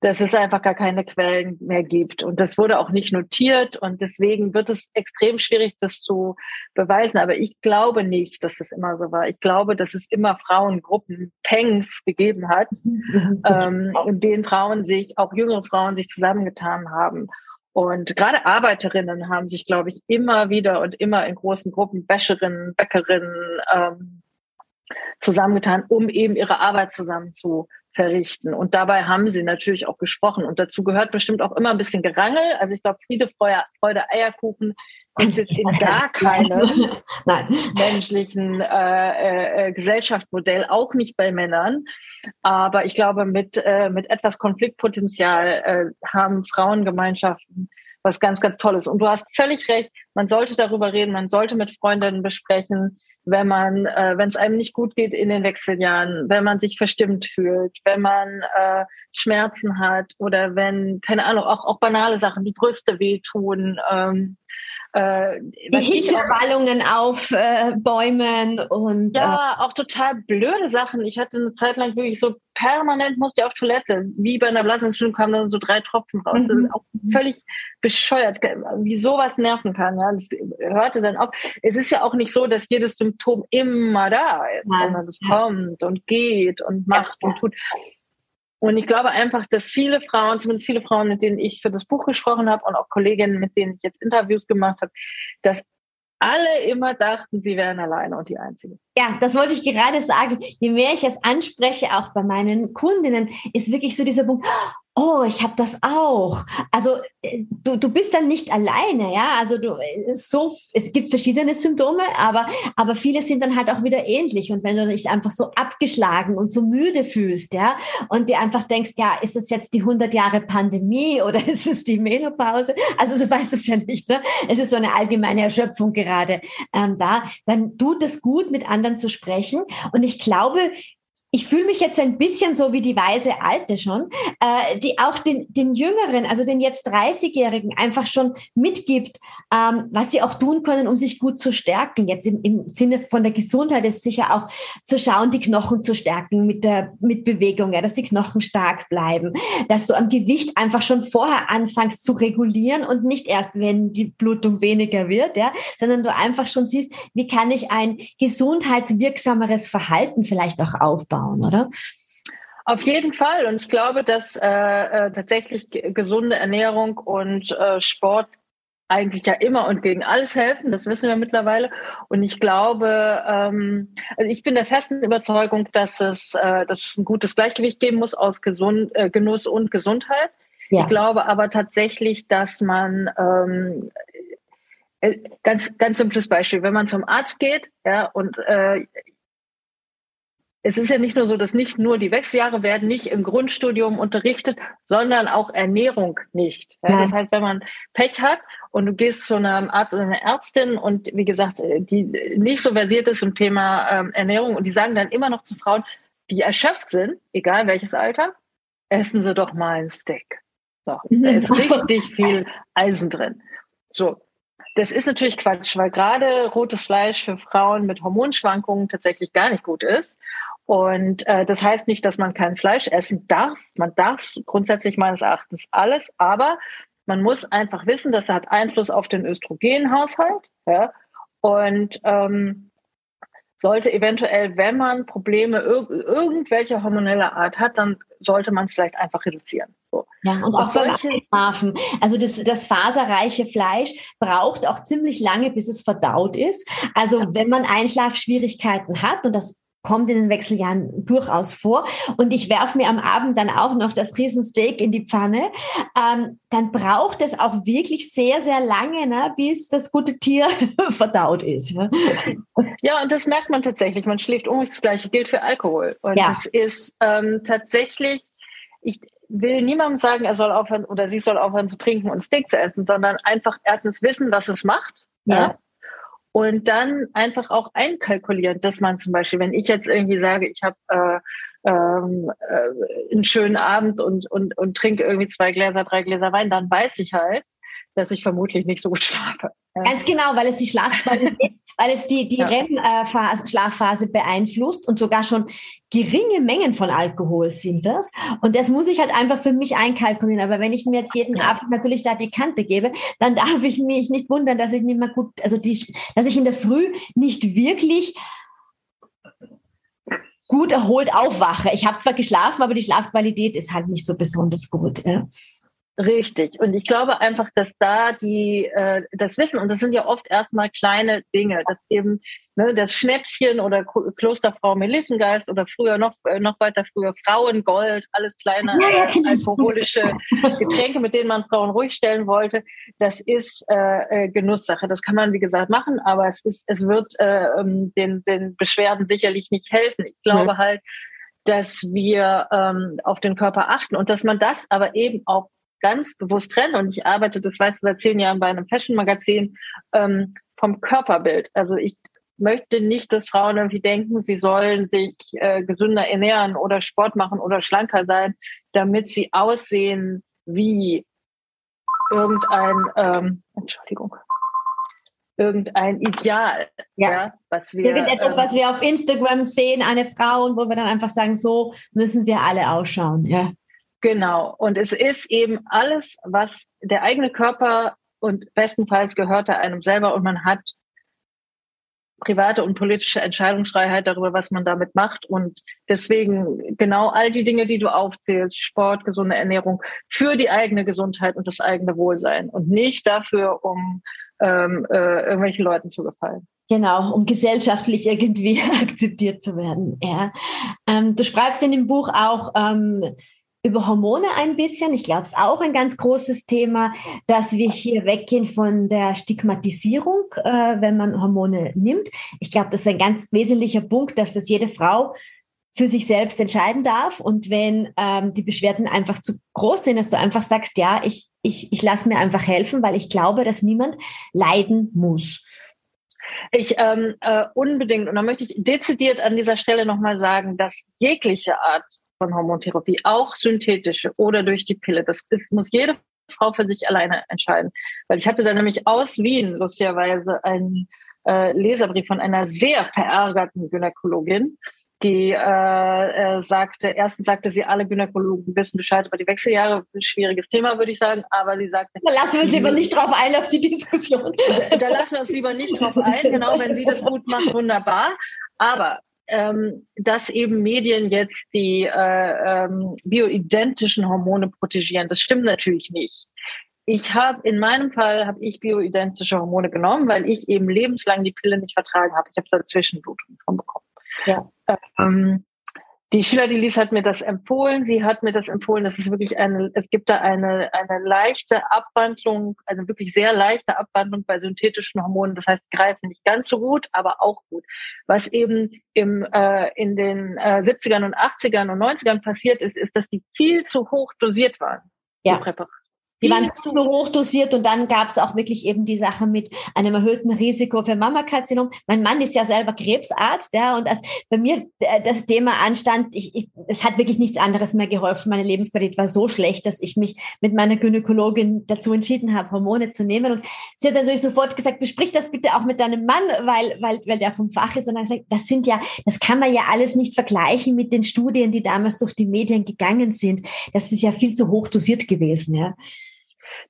dass es einfach gar keine Quellen mehr gibt. Und das wurde auch nicht notiert. Und deswegen wird es extrem schwierig, das zu beweisen. Aber ich glaube nicht, dass das immer so war. Ich glaube, dass es immer Frauengruppen, Pangs gegeben hat, mhm. ähm, in denen Frauen sich, auch jüngere Frauen sich zusammengetan haben. Und gerade Arbeiterinnen haben sich, glaube ich, immer wieder und immer in großen Gruppen, Wäscherinnen, Bäckerinnen, ähm, zusammengetan, um eben ihre Arbeit zusammen zu verrichten. Und dabei haben sie natürlich auch gesprochen. Und dazu gehört bestimmt auch immer ein bisschen Gerangel. Also ich glaube, Friede, Freude, Freude Eierkuchen Das ist in gar keinem menschlichen äh, äh, äh, Gesellschaftsmodell, auch nicht bei Männern. Aber ich glaube, mit, äh, mit etwas Konfliktpotenzial äh, haben Frauengemeinschaften was ganz, ganz Tolles. Und du hast völlig recht, man sollte darüber reden, man sollte mit Freundinnen besprechen, wenn man, äh, wenn es einem nicht gut geht in den Wechseljahren, wenn man sich verstimmt fühlt, wenn man äh, Schmerzen hat oder wenn, keine Ahnung, auch, auch banale Sachen, die Brüste wehtun, ähm, äh, die Hitzewallungen auf äh, Bäumen und ja, äh, auch total blöde Sachen. Ich hatte eine Zeit lang wirklich so permanent musste ich auf Toilette, wie bei einer Blasenentzündung kamen dann so drei Tropfen raus. Mhm. Das ist auch völlig bescheuert, wie sowas nerven kann. Ja, das hörte dann auf. Es ist ja auch nicht so, dass jedes Symptom immer da ist, sondern es kommt und geht und macht ja. und tut. Und ich glaube einfach, dass viele Frauen, zumindest viele Frauen, mit denen ich für das Buch gesprochen habe und auch Kolleginnen, mit denen ich jetzt Interviews gemacht habe, dass alle immer dachten, sie wären alleine und die Einzige. Ja, das wollte ich gerade sagen. Je mehr ich es anspreche, auch bei meinen Kundinnen, ist wirklich so dieser Punkt, oh, ich habe das auch. Also äh, du, du bist dann nicht alleine, ja. Also du äh, so, es gibt verschiedene Symptome, aber, aber viele sind dann halt auch wieder ähnlich. Und wenn du dich einfach so abgeschlagen und so müde fühlst, ja, und dir einfach denkst, ja, ist es jetzt die 100 Jahre Pandemie oder ist es die Menopause? Also du weißt es ja nicht, ne? Es ist so eine allgemeine Erschöpfung gerade ähm, da. Dann tut es gut, mit anderen zu sprechen. Und ich glaube, ich fühle mich jetzt ein bisschen so wie die weise Alte schon, äh, die auch den, den Jüngeren, also den jetzt 30-Jährigen einfach schon mitgibt, ähm, was sie auch tun können, um sich gut zu stärken. Jetzt im, im Sinne von der Gesundheit ist sicher auch zu schauen, die Knochen zu stärken mit der mit Bewegung, ja, dass die Knochen stark bleiben, dass du am Gewicht einfach schon vorher anfängst zu regulieren und nicht erst, wenn die Blutung weniger wird, ja, sondern du einfach schon siehst, wie kann ich ein gesundheitswirksameres Verhalten vielleicht auch aufbauen aufbauen, oder? Auf jeden Fall. Und ich glaube, dass äh, äh, tatsächlich gesunde Ernährung und äh, Sport eigentlich ja immer und gegen alles helfen. Das wissen wir mittlerweile. Und ich glaube, ähm, also ich bin der festen Überzeugung, dass es, äh, dass es ein gutes Gleichgewicht geben muss aus Gesund, äh, Genuss und Gesundheit. Ja. Ich glaube aber tatsächlich, dass man ähm, äh, ganz ganz simples Beispiel, wenn man zum Arzt geht, ja und äh, es ist ja nicht nur so, dass nicht nur die Wechseljahre werden nicht im Grundstudium unterrichtet, sondern auch Ernährung nicht. Ja, das heißt, wenn man Pech hat und du gehst zu einem Arzt oder einer Ärztin und wie gesagt, äh, die nicht so versiert ist im Thema ähm, Ernährung und die sagen dann immer noch zu Frauen, die erschöpft sind, egal welches Alter, essen Sie doch mal ein Steak. So, da ist richtig viel Eisen drin. So, das ist natürlich Quatsch, weil gerade rotes Fleisch für Frauen mit Hormonschwankungen tatsächlich gar nicht gut ist. Und äh, das heißt nicht, dass man kein Fleisch essen darf. Man darf grundsätzlich meines Erachtens alles, aber man muss einfach wissen, dass er hat Einfluss auf den Östrogenhaushalt. Ja? Und ähm, sollte eventuell, wenn man Probleme ir irgendwelcher hormoneller Art hat, dann sollte man es vielleicht einfach reduzieren. So. Ja, und auch beim Einschlafen. Also das, das faserreiche Fleisch braucht auch ziemlich lange, bis es verdaut ist. Also wenn man Einschlafschwierigkeiten hat, und das kommt in den Wechseljahren durchaus vor. Und ich werfe mir am Abend dann auch noch das Riesensteak in die Pfanne. Ähm, dann braucht es auch wirklich sehr, sehr lange, ne, bis das gute Tier verdaut ist. Ne? Ja, und das merkt man tatsächlich. Man schläft um. Das Gleiche gilt für Alkohol. Und ja. es ist ähm, tatsächlich, ich will niemandem sagen, er soll aufhören oder sie soll aufhören zu trinken und Steak zu essen, sondern einfach erstens wissen, was es macht. Ja. Und dann einfach auch einkalkulieren, dass man zum Beispiel, wenn ich jetzt irgendwie sage, ich habe äh, ähm, äh, einen schönen Abend und, und, und trinke irgendwie zwei Gläser, drei Gläser Wein, dann weiß ich halt, dass ich vermutlich nicht so gut schlafe. Ganz genau, weil es die Schlafqualität, weil es die, die ja. REM-Schlafphase beeinflusst und sogar schon geringe Mengen von Alkohol sind das. Und das muss ich halt einfach für mich einkalkulieren. Aber wenn ich mir jetzt jeden ja. Abend natürlich da die Kante gebe, dann darf ich mich nicht wundern, dass ich nicht mehr gut, also die, dass ich in der Früh nicht wirklich gut erholt aufwache. Ich habe zwar geschlafen, aber die Schlafqualität ist halt nicht so besonders gut. Ja. Richtig. Und ich glaube einfach, dass da die äh, das Wissen, und das sind ja oft erstmal kleine Dinge, dass eben ne, das Schnäppchen oder Klosterfrau Melissengeist oder früher noch, äh, noch weiter früher Frauengold, alles kleine äh, alkoholische Getränke, mit denen man Frauen ruhig stellen wollte, das ist äh, äh, Genusssache. Das kann man, wie gesagt, machen, aber es ist, es wird äh, ähm, den, den Beschwerden sicherlich nicht helfen. Ich glaube ja. halt, dass wir ähm, auf den Körper achten und dass man das aber eben auch ganz bewusst trennen. Und ich arbeite, das weißt du, seit zehn Jahren bei einem Fashion-Magazin ähm, vom Körperbild. Also ich möchte nicht, dass Frauen irgendwie denken, sie sollen sich äh, gesünder ernähren oder Sport machen oder schlanker sein, damit sie aussehen wie irgendein, ähm, Entschuldigung, irgendein Ideal, ja. ja was wir. Irgendetwas, ähm, was wir auf Instagram sehen, eine Frau, wo wir dann einfach sagen, so müssen wir alle ausschauen, ja. Genau. Und es ist eben alles, was der eigene Körper und bestenfalls gehört er einem selber und man hat private und politische Entscheidungsfreiheit darüber, was man damit macht. Und deswegen genau all die Dinge, die du aufzählst, Sport, gesunde Ernährung, für die eigene Gesundheit und das eigene Wohlsein und nicht dafür, um ähm, äh, irgendwelchen Leuten zu gefallen. Genau, um gesellschaftlich irgendwie akzeptiert zu werden. Ja. Ähm, du schreibst in dem Buch auch ähm, über Hormone ein bisschen. Ich glaube, es ist auch ein ganz großes Thema, dass wir hier weggehen von der Stigmatisierung, äh, wenn man Hormone nimmt. Ich glaube, das ist ein ganz wesentlicher Punkt, dass das jede Frau für sich selbst entscheiden darf. Und wenn ähm, die Beschwerden einfach zu groß sind, dass du einfach sagst, ja, ich, ich, ich lasse mir einfach helfen, weil ich glaube, dass niemand leiden muss. Ich ähm, äh, unbedingt, und da möchte ich dezidiert an dieser Stelle nochmal sagen, dass jegliche Art von Hormontherapie, auch synthetische oder durch die Pille, das, das muss jede Frau für sich alleine entscheiden. Weil ich hatte da nämlich aus Wien lustigerweise einen äh, Leserbrief von einer sehr verärgerten Gynäkologin, die äh, äh, sagte, erstens sagte sie, alle Gynäkologen wissen Bescheid über die Wechseljahre, ein schwieriges Thema, würde ich sagen, aber sie sagte... Da lassen wir uns lieber nicht drauf ein, auf die Diskussion. Da, da lassen wir uns lieber nicht drauf ein, genau, wenn sie das gut macht, wunderbar. Aber ähm, dass eben Medien jetzt die äh, ähm, bioidentischen Hormone protegieren, das stimmt natürlich nicht. Ich habe in meinem Fall habe ich bioidentische Hormone genommen, weil ich eben lebenslang die Pille nicht vertragen habe. Ich habe da Zwischenblutungen von bekommen. Ja. Ähm, die Schiller Delis hat mir das empfohlen. Sie hat mir das empfohlen. Das ist wirklich eine, es gibt da eine, eine leichte Abwandlung, eine wirklich sehr leichte Abwandlung bei synthetischen Hormonen. Das heißt, greifen nicht ganz so gut, aber auch gut. Was eben im, äh, in den äh, 70ern und 80ern und 90ern passiert ist, ist, dass die viel zu hoch dosiert waren. Ja. Die Präparate. Die waren so hoch dosiert und dann gab es auch wirklich eben die Sache mit einem erhöhten Risiko für Mammakarzinom. Mein Mann ist ja selber Krebsarzt, ja, und als bei mir äh, das Thema anstand, ich, ich, es hat wirklich nichts anderes mehr geholfen. Meine Lebensqualität war so schlecht, dass ich mich mit meiner Gynäkologin dazu entschieden habe, Hormone zu nehmen. Und sie hat natürlich sofort gesagt, besprich das bitte auch mit deinem Mann, weil, weil, weil der vom Fach ist. Und dann gesagt, das sind ja, das kann man ja alles nicht vergleichen mit den Studien, die damals durch die Medien gegangen sind. Das ist ja viel zu hoch dosiert gewesen, ja.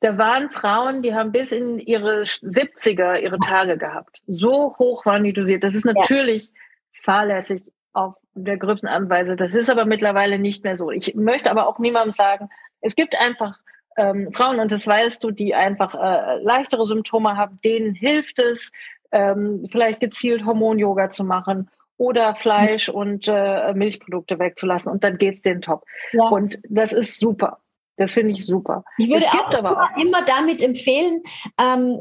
Da waren Frauen, die haben bis in ihre 70er ihre Tage gehabt. So hoch waren die dosiert. Das ist natürlich ja. fahrlässig auf der größten Anweise. Das ist aber mittlerweile nicht mehr so. Ich möchte aber auch niemandem sagen, es gibt einfach ähm, Frauen, und das weißt du, die einfach äh, leichtere Symptome haben, denen hilft es, ähm, vielleicht gezielt Hormon-Yoga zu machen oder Fleisch und äh, Milchprodukte wegzulassen und dann geht's denen top. Ja. Und das ist super. Das finde ich super. Ich würde auch, aber auch immer damit empfehlen, ähm,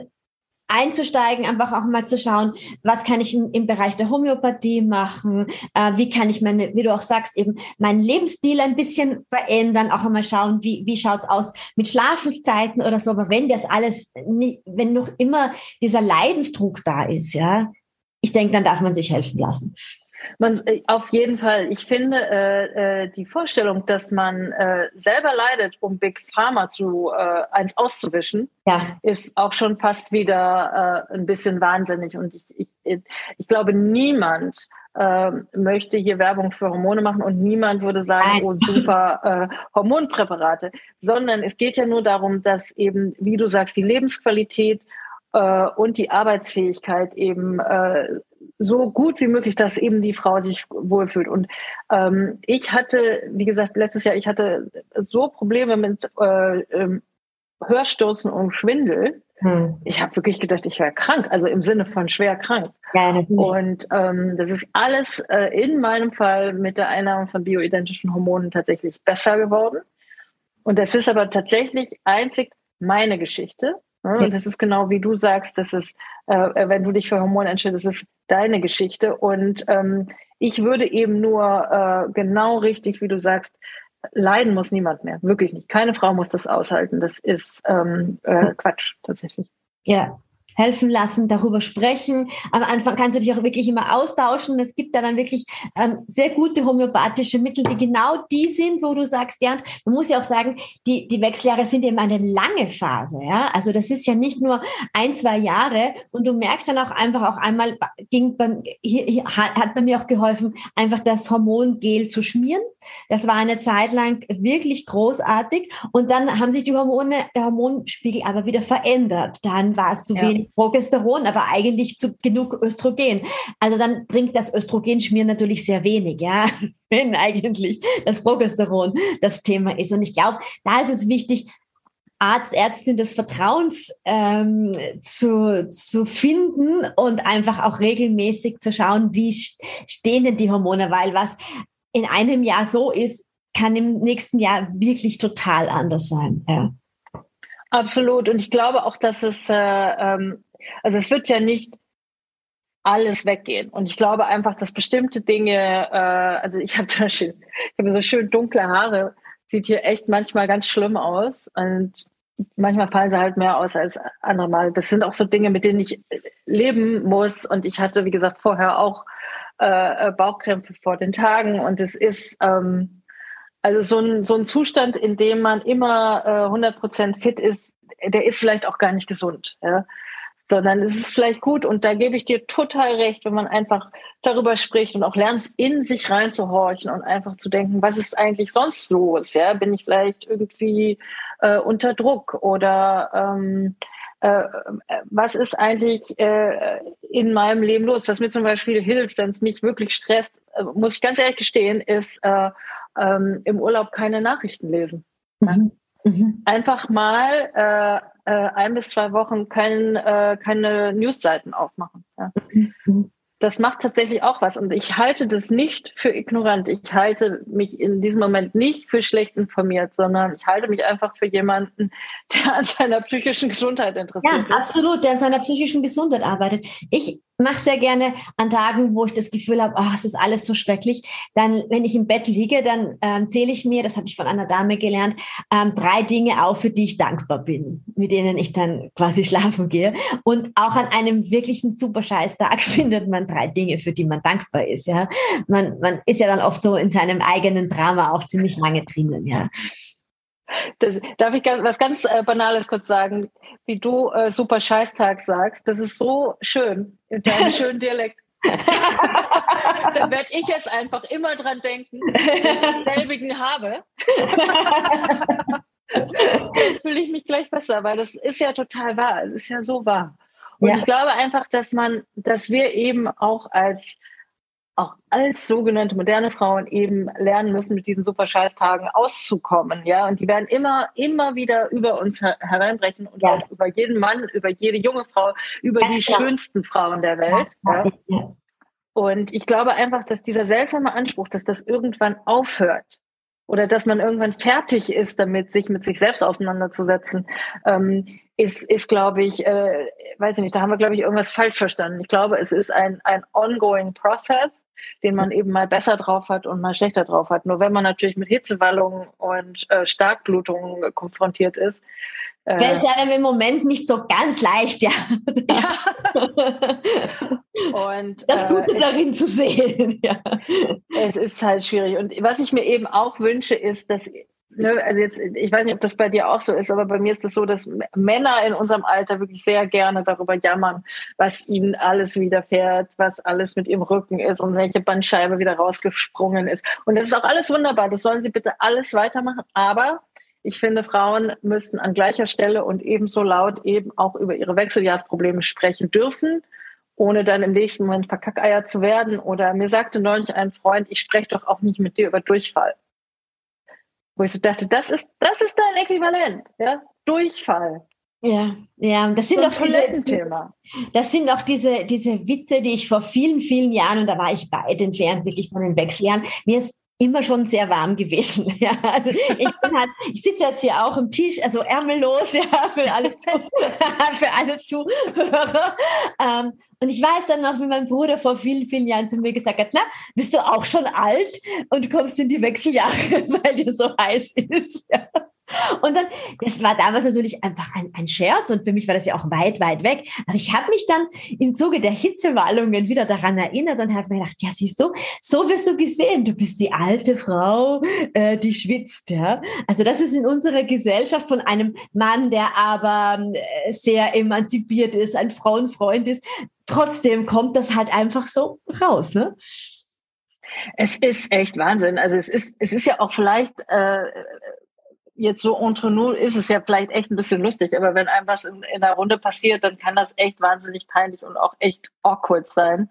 einzusteigen, einfach auch mal zu schauen, was kann ich im, im Bereich der Homöopathie machen, äh, wie kann ich meine, wie du auch sagst, eben meinen Lebensstil ein bisschen verändern, auch einmal schauen, wie, wie schaut's aus mit Schlafenszeiten oder so, aber wenn das alles, nie, wenn noch immer dieser Leidensdruck da ist, ja, ich denke, dann darf man sich helfen lassen. Man, äh, auf jeden Fall. Ich finde äh, äh, die Vorstellung, dass man äh, selber leidet, um Big Pharma zu äh, eins auszuwischen, ja. ist auch schon fast wieder äh, ein bisschen wahnsinnig. Und ich, ich, ich glaube, niemand äh, möchte hier Werbung für Hormone machen und niemand würde sagen, oh super äh, Hormonpräparate, sondern es geht ja nur darum, dass eben, wie du sagst, die Lebensqualität äh, und die Arbeitsfähigkeit eben äh, so gut wie möglich, dass eben die Frau sich wohlfühlt. Und ähm, ich hatte, wie gesagt, letztes Jahr, ich hatte so Probleme mit äh, ähm, Hörstürzen und Schwindel. Hm. Ich habe wirklich gedacht, ich wäre krank, also im Sinne von schwer krank. Ja, und ähm, das ist alles äh, in meinem Fall mit der Einnahme von bioidentischen Hormonen tatsächlich besser geworden. Und das ist aber tatsächlich einzig meine Geschichte. Ne? Und das ist genau wie du sagst, das ist, äh, wenn du dich für Hormone entscheidest, das ist deine Geschichte. Und ähm, ich würde eben nur äh, genau richtig, wie du sagst, leiden muss niemand mehr. Wirklich nicht. Keine Frau muss das aushalten. Das ist ähm, äh, Quatsch tatsächlich. Ja, helfen lassen, darüber sprechen. Am Anfang kannst du dich auch wirklich immer austauschen. Es gibt da dann wirklich ähm, sehr gute homöopathische Mittel, die genau die sind, wo du sagst, ja, man muss ja auch sagen, die, die Wechseljahre sind eben eine lange Phase. Ja? Also das ist ja nicht nur ein, zwei Jahre und du merkst dann auch einfach auch einmal, ging beim, hier, hier hat bei mir auch geholfen, einfach das Hormongel zu schmieren. Das war eine Zeit lang wirklich großartig und dann haben sich die Hormone, der Hormonspiegel aber wieder verändert. Dann war es zu ja. wenig Progesteron, aber eigentlich zu genug Östrogen. Also dann bringt das Östrogenschmieren natürlich sehr wenig, ja, wenn eigentlich das Progesteron das Thema ist. Und ich glaube, da ist es wichtig, Arzt, Ärztin des Vertrauens ähm, zu, zu finden und einfach auch regelmäßig zu schauen, wie stehen denn die Hormone, weil was in einem Jahr so ist, kann im nächsten Jahr wirklich total anders sein. Ja. Absolut. Und ich glaube auch, dass es, äh, ähm, also es wird ja nicht alles weggehen. Und ich glaube einfach, dass bestimmte Dinge, äh, also ich habe ich habe so schön dunkle Haare, sieht hier echt manchmal ganz schlimm aus. Und manchmal fallen sie halt mehr aus als andere Mal. Das sind auch so Dinge, mit denen ich leben muss. Und ich hatte, wie gesagt, vorher auch äh, Bauchkrämpfe vor den Tagen. Und es ist, ähm, also so ein, so ein Zustand, in dem man immer äh, 100% fit ist, der ist vielleicht auch gar nicht gesund. Ja? Sondern es ist vielleicht gut und da gebe ich dir total recht, wenn man einfach darüber spricht und auch lernt, in sich reinzuhorchen und einfach zu denken, was ist eigentlich sonst los? Ja? Bin ich vielleicht irgendwie äh, unter Druck oder ähm, äh, was ist eigentlich äh, in meinem Leben los? Was mir zum Beispiel hilft, wenn es mich wirklich stresst, äh, muss ich ganz ehrlich gestehen, ist äh, ähm, im Urlaub keine Nachrichten lesen. Mhm. Mhm. Einfach mal äh, äh, ein bis zwei Wochen kein, äh, keine Newsseiten aufmachen. Ja. Mhm das macht tatsächlich auch was. Und ich halte das nicht für ignorant. Ich halte mich in diesem Moment nicht für schlecht informiert, sondern ich halte mich einfach für jemanden, der an seiner psychischen Gesundheit interessiert ja, ist. Ja, absolut, der an seiner psychischen Gesundheit arbeitet. Ich mache sehr gerne an Tagen, wo ich das Gefühl habe, oh, es ist alles so schrecklich. Dann, wenn ich im Bett liege, dann ähm, zähle ich mir, das habe ich von einer Dame gelernt, ähm, drei Dinge auf, für die ich dankbar bin, mit denen ich dann quasi schlafen gehe. Und auch an einem wirklichen super scheiß Tag findet man drei Dinge, für die man dankbar ist. Ja, man, man ist ja dann oft so in seinem eigenen Drama auch ziemlich lange drinnen. Ja. Das, darf ich ganz, was ganz äh, Banales kurz sagen? Wie du äh, super Scheißtag sagst, das ist so schön in deinem schönen Dialekt. da werde ich jetzt einfach immer dran denken, wenn ich selbigen habe. Dann fühle ich mich gleich besser, weil das ist ja total wahr. Es ist ja so wahr. Und ja. ich glaube einfach, dass man, dass wir eben auch als auch als sogenannte moderne Frauen eben lernen müssen, mit diesen super Scheißtagen auszukommen, ja. Und die werden immer, immer wieder über uns hereinbrechen und ja. auch über jeden Mann, über jede junge Frau, über Ganz die klar. schönsten Frauen der Welt. Ja. ja. Und ich glaube einfach, dass dieser seltsame Anspruch, dass das irgendwann aufhört oder dass man irgendwann fertig ist, damit sich mit sich selbst auseinanderzusetzen, ähm, ist, ist glaube ich, äh, weiß ich nicht, da haben wir, glaube ich, irgendwas falsch verstanden. Ich glaube, es ist ein, ein ongoing process, den man eben mal besser drauf hat und mal schlechter drauf hat. Nur wenn man natürlich mit Hitzewallungen und äh, Starkblutungen konfrontiert ist, äh, fällt es einem im Moment nicht so ganz leicht, ja. ja. und das Gute äh, darin zu sehen. Ja. Es ist halt schwierig. Und was ich mir eben auch wünsche, ist, dass ne, also jetzt, ich weiß nicht, ob das bei dir auch so ist, aber bei mir ist es das so, dass Männer in unserem Alter wirklich sehr gerne darüber jammern, was ihnen alles widerfährt, was alles mit ihrem Rücken ist und welche Bandscheibe wieder rausgesprungen ist. Und das ist auch alles wunderbar. Das sollen sie bitte alles weitermachen. Aber ich finde, Frauen müssten an gleicher Stelle und ebenso laut eben auch über ihre Wechseljahrsprobleme sprechen dürfen, ohne dann im nächsten Moment Verkackeier zu werden. Oder mir sagte neulich ein Freund, ich spreche doch auch nicht mit dir über Durchfall. Wo ich so dachte, das ist, das ist dein Äquivalent, ja? Durchfall. Ja, ja, das sind so doch diese, das sind auch diese, diese Witze, die ich vor vielen, vielen Jahren, und da war ich weit entfernt, wirklich von den Wechseljahren, mir ist immer schon sehr warm gewesen. Ja, also ich, halt, ich sitze jetzt hier auch im Tisch, also ärmellos, ja, für alle, für alle Zuhörer. Ähm, und ich weiß dann noch, wie mein Bruder vor vielen, vielen Jahren zu mir gesagt hat, na, bist du auch schon alt und kommst in die Wechseljahre, weil dir so heiß ist. Ja. Und dann, das war damals natürlich einfach ein, ein Scherz und für mich war das ja auch weit, weit weg. Aber ich habe mich dann im Zuge der Hitzewallungen wieder daran erinnert und habe mir gedacht, ja, siehst du, so wirst du gesehen. Du bist die alte Frau, äh, die schwitzt. Ja? Also das ist in unserer Gesellschaft von einem Mann, der aber äh, sehr emanzipiert ist, ein Frauenfreund ist. Trotzdem kommt das halt einfach so raus. Ne? Es ist echt Wahnsinn. Also es ist, es ist ja auch vielleicht äh, jetzt so entre nous ist es ja vielleicht echt ein bisschen lustig, aber wenn einem was in, in der Runde passiert, dann kann das echt wahnsinnig peinlich und auch echt awkward sein.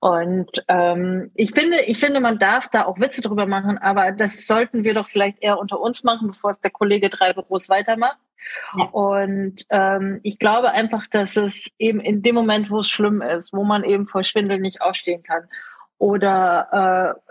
Und ähm, ich finde, ich finde, man darf da auch Witze drüber machen, aber das sollten wir doch vielleicht eher unter uns machen, bevor es der Kollege drei Büros weitermacht. Ja. Und ähm, ich glaube einfach, dass es eben in dem Moment, wo es schlimm ist, wo man eben vor Schwindel nicht aufstehen kann oder äh,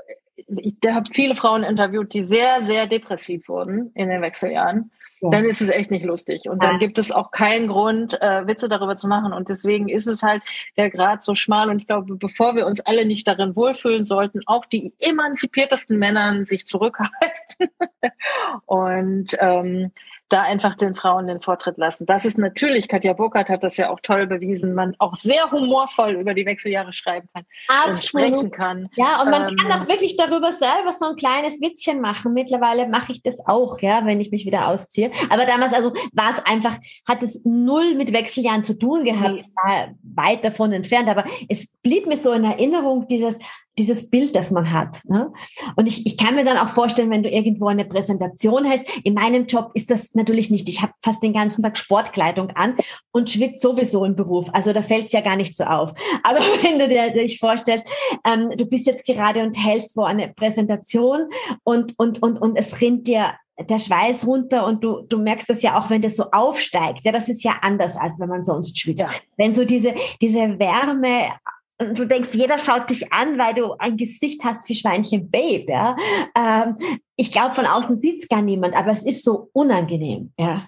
ich habe viele Frauen interviewt, die sehr, sehr depressiv wurden in den Wechseljahren. Ja. Dann ist es echt nicht lustig. Und dann gibt es auch keinen Grund, äh, Witze darüber zu machen. Und deswegen ist es halt der Grad so schmal. Und ich glaube, bevor wir uns alle nicht darin wohlfühlen sollten, auch die emanzipiertesten Männer sich zurückhalten. und ähm, da einfach den Frauen den Vortritt lassen. Das ist natürlich, Katja Burkhardt hat das ja auch toll bewiesen, man auch sehr humorvoll über die Wechseljahre schreiben kann Absolut. und sprechen kann. Ja, und man ähm, kann auch wirklich darüber selber so ein kleines Witzchen machen. Mittlerweile mache ich das auch, ja, wenn ich mich wieder ausziehe. Aber damals, also war es einfach, hat es null mit Wechseljahren zu tun gehabt, war weit davon entfernt. Aber es blieb mir so in Erinnerung, dieses, dieses Bild, das man hat. Ne? Und ich, ich kann mir dann auch vorstellen, wenn du irgendwo eine Präsentation hast, in meinem Job ist das natürlich nicht. Ich habe fast den ganzen Tag Sportkleidung an und schwitze sowieso im Beruf. Also da fällt es ja gar nicht so auf. Aber wenn du dir dich vorstellst, ähm, du bist jetzt gerade und hältst wo eine Präsentation und, und, und, und es rinnt dir der Schweiß runter und du, du merkst das ja auch, wenn das so aufsteigt. Ja, das ist ja anders, als wenn man sonst schwitzt. Ja. Wenn so diese, diese Wärme und du denkst, jeder schaut dich an, weil du ein Gesicht hast wie Schweinchen Babe. Ja? Ähm, ich glaube, von außen sieht es gar niemand, aber es ist so unangenehm. Ja.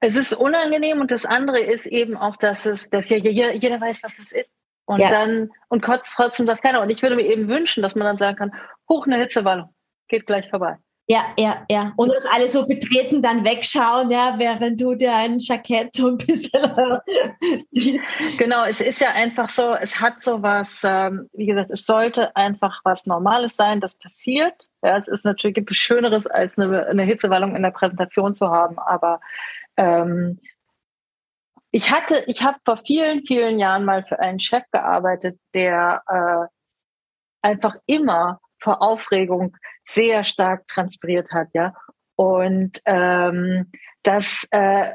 Es ist unangenehm und das andere ist eben auch, dass es, dass ja jeder, weiß, was es ist. Und ja. dann, und trotzdem das keiner. Und ich würde mir eben wünschen, dass man dann sagen kann, hoch eine Hitzewallung, geht gleich vorbei. Ja, ja, ja. Und dass alle so betreten dann wegschauen, ja, während du dir ein Jackett so ein bisschen siehst. Genau, es ist ja einfach so, es hat so was, ähm, wie gesagt, es sollte einfach was Normales sein, das passiert. Ja, es ist natürlich, gibt es Schöneres, als eine, eine Hitzewallung in der Präsentation zu haben, aber ähm, ich hatte, ich habe vor vielen, vielen Jahren mal für einen Chef gearbeitet, der äh, einfach immer vor Aufregung sehr stark transpiriert hat, ja. Und ähm, das äh,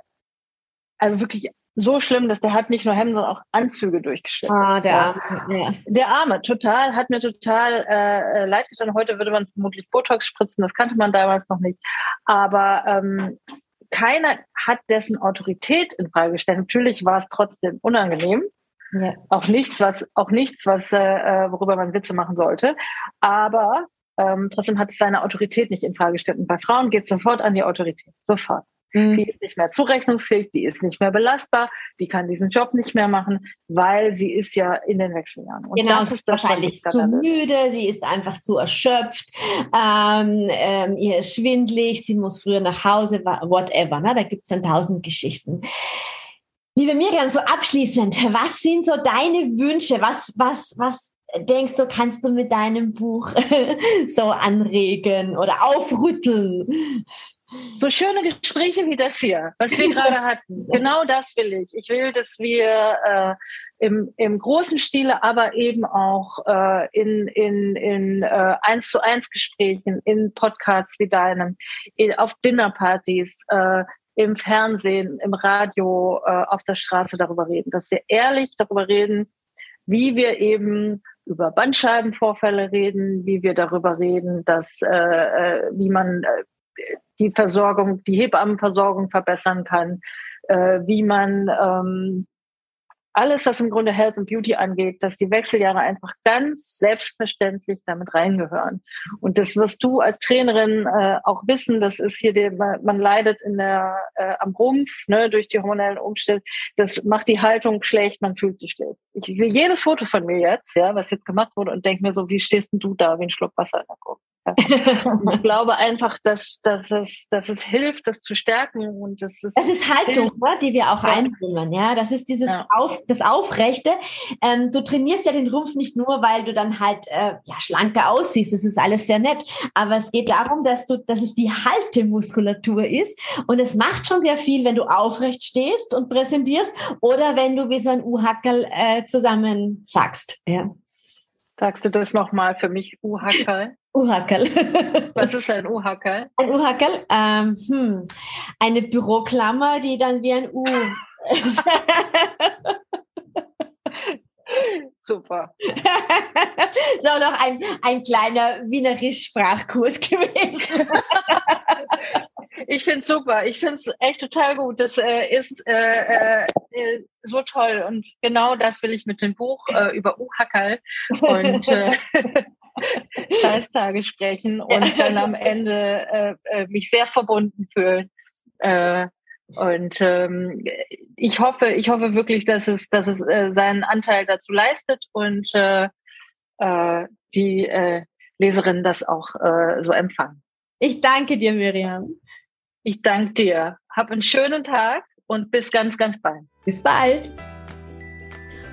also wirklich so schlimm, dass der hat nicht nur Hemden, sondern auch Anzüge durchgeschnitten. Ah, der Arme. Ja. Der Arme, total, hat mir total äh, leid getan. Heute würde man vermutlich Botox spritzen, das kannte man damals noch nicht. Aber ähm, keiner hat dessen Autorität in Frage gestellt. Natürlich war es trotzdem unangenehm. Ja. Auch nichts, was, auch nichts, was, äh, äh worüber man Witze machen sollte. Aber ähm, trotzdem hat es seine Autorität nicht in Frage gestellt. Und bei Frauen geht es sofort an die Autorität. Sofort. Mhm. Die ist nicht mehr zurechnungsfähig, die ist nicht mehr belastbar, die kann diesen Job nicht mehr machen, weil sie ist ja in den Wechseljahren. Und genau, das ist das, wahrscheinlich zu müde, sie ist einfach zu erschöpft, ähm, ähm, ihr ist schwindlig, sie muss früher nach Hause, whatever. Ne? Da gibt es dann tausend Geschichten. Liebe Miriam, so abschließend, was sind so deine Wünsche? Was, was, was denkst du, kannst du mit deinem Buch so anregen oder aufrütteln? So schöne Gespräche wie das hier, was wir gerade hatten. Genau das will ich. Ich will, dass wir äh, im, im großen Stile, aber eben auch äh, in, in, in äh, eins zu eins Gesprächen, in Podcasts wie deinem, in, auf Dinnerpartys, äh, im Fernsehen, im Radio, äh, auf der Straße darüber reden. Dass wir ehrlich darüber reden, wie wir eben über Bandscheibenvorfälle reden, wie wir darüber reden, dass äh, äh, wie man äh, die Versorgung, die Hebammenversorgung verbessern kann, äh, wie man ähm, alles, was im Grunde Health and Beauty angeht, dass die Wechseljahre einfach ganz selbstverständlich damit reingehören. Und das wirst du als Trainerin äh, auch wissen. Das ist hier, der, man leidet in der, äh, am Rumpf ne, durch die hormonellen Umstände. Das macht die Haltung schlecht, man fühlt sich schlecht. Ich sehe jedes Foto von mir jetzt, ja, was jetzt gemacht wurde, und denke mir so, wie stehst denn du da wie ein Schluck Wasser in der Kurve? ich glaube einfach, dass, dass, es, dass es hilft, das zu stärken. Und das, ist, das ist Haltung, ne, die wir auch ja. einbringen. Ja, das ist dieses ja. Auf, das Aufrechte. Ähm, du trainierst ja den Rumpf nicht nur, weil du dann halt äh, ja, schlanker aussiehst. Das ist alles sehr nett. Aber es geht darum, dass du, dass es die Haltemuskulatur ist. Und es macht schon sehr viel, wenn du aufrecht stehst und präsentierst oder wenn du wie so ein U-Hackerl äh, zusammen sagst. Ja. Sagst du das nochmal für mich, U-Hackerl? U-Hackerl. Was ist ein U-Hackerl? Ein U-Hackerl? Ähm, hm. Eine Büroklammer, die dann wie ein U. Super. auch noch ein, ein kleiner Wienerisch-Sprachkurs gewesen. ich finde es super. Ich finde es echt total gut. Das äh, ist äh, äh, so toll. Und genau das will ich mit dem Buch äh, über U-Hackerl und äh, Scheißtage sprechen und dann am Ende äh, äh, mich sehr verbunden fühlen. Äh, und ähm, ich hoffe, ich hoffe wirklich, dass es, dass es äh, seinen Anteil dazu leistet und äh, äh, die äh, Leserinnen das auch äh, so empfangen. Ich danke dir, Miriam. Ich danke dir. Hab einen schönen Tag und bis ganz, ganz bald. Bis bald.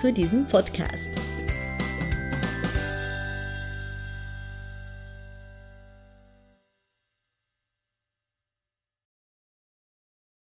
zu diesem Podcast.